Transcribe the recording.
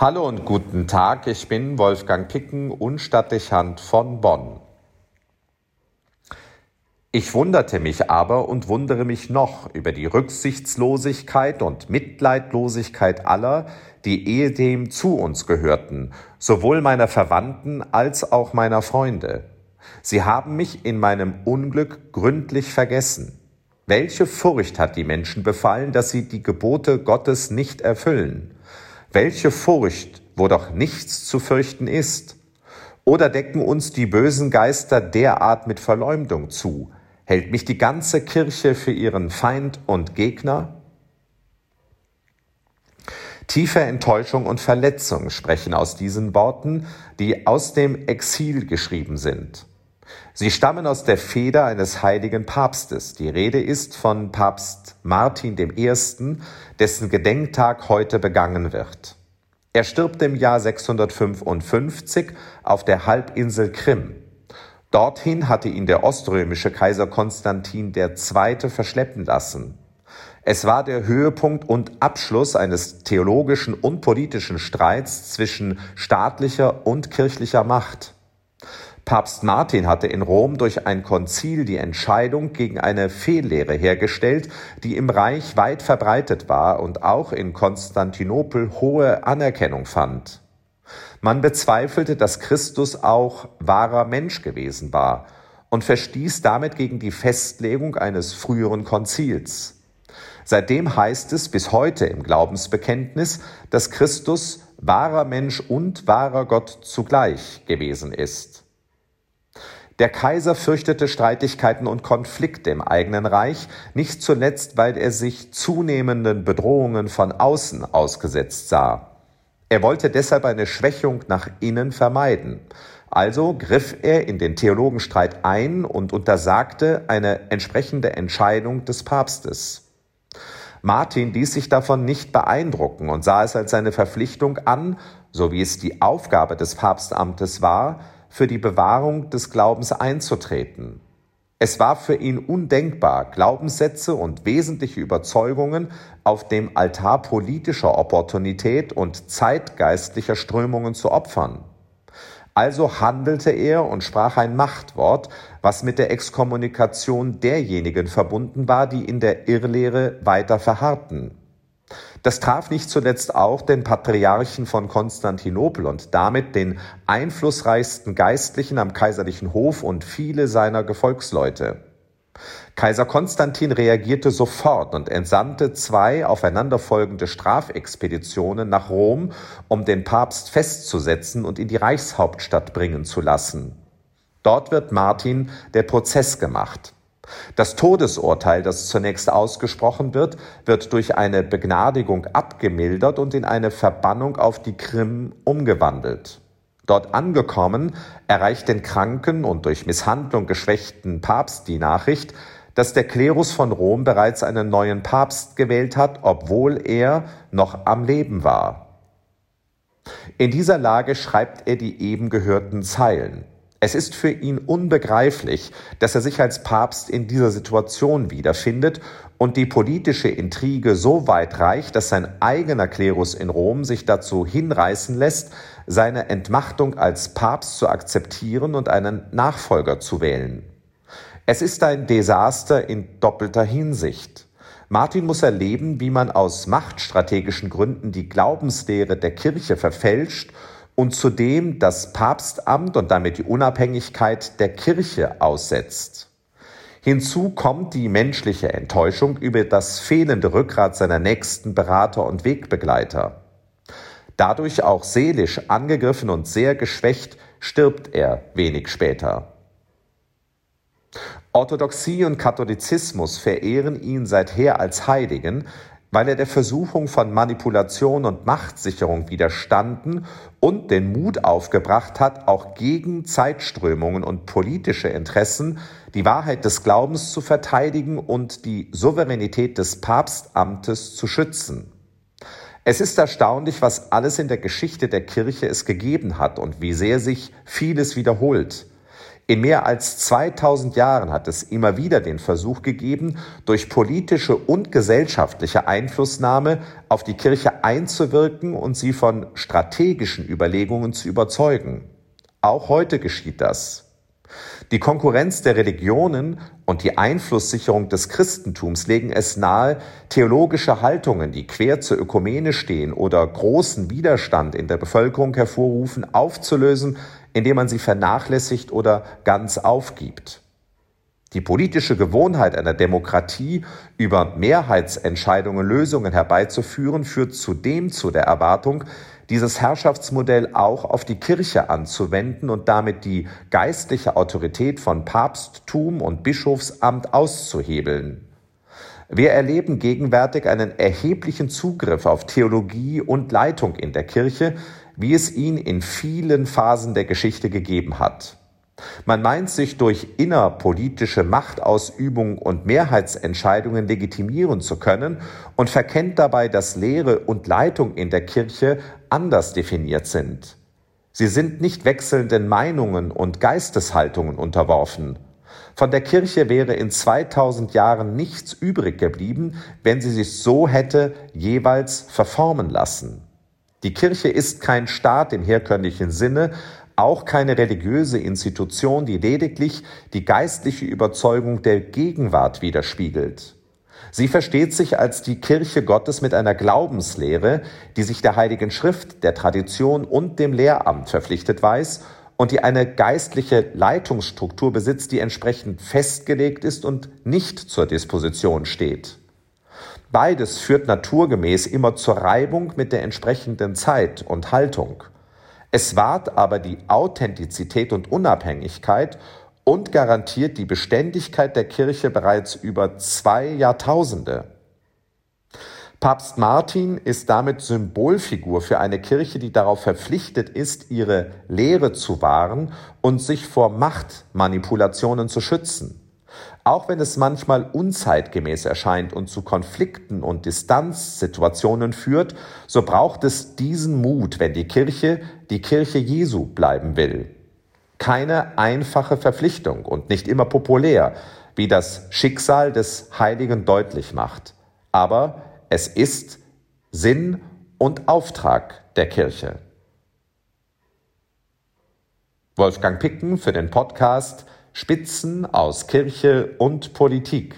Hallo und guten Tag, ich bin Wolfgang Picken, Unstattlichhand von Bonn. Ich wunderte mich aber und wundere mich noch über die Rücksichtslosigkeit und Mitleidlosigkeit aller, die ehedem zu uns gehörten, sowohl meiner Verwandten als auch meiner Freunde. Sie haben mich in meinem Unglück gründlich vergessen. Welche Furcht hat die Menschen befallen, dass sie die Gebote Gottes nicht erfüllen? Welche Furcht, wo doch nichts zu fürchten ist? Oder decken uns die bösen Geister derart mit Verleumdung zu? Hält mich die ganze Kirche für ihren Feind und Gegner? Tiefe Enttäuschung und Verletzung sprechen aus diesen Worten, die aus dem Exil geschrieben sind. Sie stammen aus der Feder eines heiligen Papstes. Die Rede ist von Papst Martin I., dessen Gedenktag heute begangen wird. Er stirbt im Jahr 655 auf der Halbinsel Krim. Dorthin hatte ihn der oströmische Kaiser Konstantin II. verschleppen lassen. Es war der Höhepunkt und Abschluss eines theologischen und politischen Streits zwischen staatlicher und kirchlicher Macht. Papst Martin hatte in Rom durch ein Konzil die Entscheidung gegen eine Fehllehre hergestellt, die im Reich weit verbreitet war und auch in Konstantinopel hohe Anerkennung fand. Man bezweifelte, dass Christus auch wahrer Mensch gewesen war und verstieß damit gegen die Festlegung eines früheren Konzils. Seitdem heißt es bis heute im Glaubensbekenntnis, dass Christus wahrer Mensch und wahrer Gott zugleich gewesen ist. Der Kaiser fürchtete Streitigkeiten und Konflikte im eigenen Reich, nicht zuletzt, weil er sich zunehmenden Bedrohungen von außen ausgesetzt sah. Er wollte deshalb eine Schwächung nach innen vermeiden. Also griff er in den Theologenstreit ein und untersagte eine entsprechende Entscheidung des Papstes. Martin ließ sich davon nicht beeindrucken und sah es als seine Verpflichtung an, so wie es die Aufgabe des Papstamtes war, für die Bewahrung des Glaubens einzutreten. Es war für ihn undenkbar, Glaubenssätze und wesentliche Überzeugungen auf dem Altar politischer Opportunität und zeitgeistlicher Strömungen zu opfern. Also handelte er und sprach ein Machtwort, was mit der Exkommunikation derjenigen verbunden war, die in der Irrlehre weiter verharrten. Das traf nicht zuletzt auch den Patriarchen von Konstantinopel und damit den einflussreichsten Geistlichen am kaiserlichen Hof und viele seiner Gefolgsleute. Kaiser Konstantin reagierte sofort und entsandte zwei aufeinanderfolgende Strafexpeditionen nach Rom, um den Papst festzusetzen und in die Reichshauptstadt bringen zu lassen. Dort wird Martin der Prozess gemacht. Das Todesurteil, das zunächst ausgesprochen wird, wird durch eine Begnadigung abgemildert und in eine Verbannung auf die Krim umgewandelt. Dort angekommen, erreicht den kranken und durch Misshandlung geschwächten Papst die Nachricht, dass der Klerus von Rom bereits einen neuen Papst gewählt hat, obwohl er noch am Leben war. In dieser Lage schreibt er die eben gehörten Zeilen. Es ist für ihn unbegreiflich, dass er sich als Papst in dieser Situation wiederfindet und die politische Intrige so weit reicht, dass sein eigener Klerus in Rom sich dazu hinreißen lässt, seine Entmachtung als Papst zu akzeptieren und einen Nachfolger zu wählen. Es ist ein Desaster in doppelter Hinsicht. Martin muss erleben, wie man aus machtstrategischen Gründen die Glaubenslehre der Kirche verfälscht und zudem das Papstamt und damit die Unabhängigkeit der Kirche aussetzt. Hinzu kommt die menschliche Enttäuschung über das fehlende Rückgrat seiner nächsten Berater und Wegbegleiter. Dadurch auch seelisch angegriffen und sehr geschwächt stirbt er wenig später. Orthodoxie und Katholizismus verehren ihn seither als Heiligen, weil er der Versuchung von Manipulation und Machtsicherung widerstanden und den Mut aufgebracht hat, auch gegen Zeitströmungen und politische Interessen die Wahrheit des Glaubens zu verteidigen und die Souveränität des Papstamtes zu schützen. Es ist erstaunlich, was alles in der Geschichte der Kirche es gegeben hat und wie sehr sich vieles wiederholt. In mehr als 2000 Jahren hat es immer wieder den Versuch gegeben, durch politische und gesellschaftliche Einflussnahme auf die Kirche einzuwirken und sie von strategischen Überlegungen zu überzeugen. Auch heute geschieht das. Die Konkurrenz der Religionen und die Einflusssicherung des Christentums legen es nahe, theologische Haltungen, die quer zur Ökumene stehen oder großen Widerstand in der Bevölkerung hervorrufen, aufzulösen, indem man sie vernachlässigt oder ganz aufgibt. Die politische Gewohnheit einer Demokratie, über Mehrheitsentscheidungen Lösungen herbeizuführen, führt zudem zu der Erwartung, dieses Herrschaftsmodell auch auf die Kirche anzuwenden und damit die geistliche Autorität von Papsttum und Bischofsamt auszuhebeln. Wir erleben gegenwärtig einen erheblichen Zugriff auf Theologie und Leitung in der Kirche, wie es ihn in vielen Phasen der Geschichte gegeben hat. Man meint sich durch innerpolitische Machtausübung und Mehrheitsentscheidungen legitimieren zu können und verkennt dabei, dass Lehre und Leitung in der Kirche anders definiert sind. Sie sind nicht wechselnden Meinungen und Geisteshaltungen unterworfen. Von der Kirche wäre in 2000 Jahren nichts übrig geblieben, wenn sie sich so hätte jeweils verformen lassen. Die Kirche ist kein Staat im herkömmlichen Sinne, auch keine religiöse Institution, die lediglich die geistliche Überzeugung der Gegenwart widerspiegelt. Sie versteht sich als die Kirche Gottes mit einer Glaubenslehre, die sich der Heiligen Schrift, der Tradition und dem Lehramt verpflichtet weiß und die eine geistliche Leitungsstruktur besitzt, die entsprechend festgelegt ist und nicht zur Disposition steht. Beides führt naturgemäß immer zur Reibung mit der entsprechenden Zeit und Haltung. Es wahrt aber die Authentizität und Unabhängigkeit und garantiert die Beständigkeit der Kirche bereits über zwei Jahrtausende. Papst Martin ist damit Symbolfigur für eine Kirche, die darauf verpflichtet ist, ihre Lehre zu wahren und sich vor Machtmanipulationen zu schützen. Auch wenn es manchmal unzeitgemäß erscheint und zu Konflikten und Distanzsituationen führt, so braucht es diesen Mut, wenn die Kirche die Kirche Jesu bleiben will. Keine einfache Verpflichtung und nicht immer populär, wie das Schicksal des Heiligen deutlich macht. Aber es ist Sinn und Auftrag der Kirche. Wolfgang Picken für den Podcast Spitzen aus Kirche und Politik.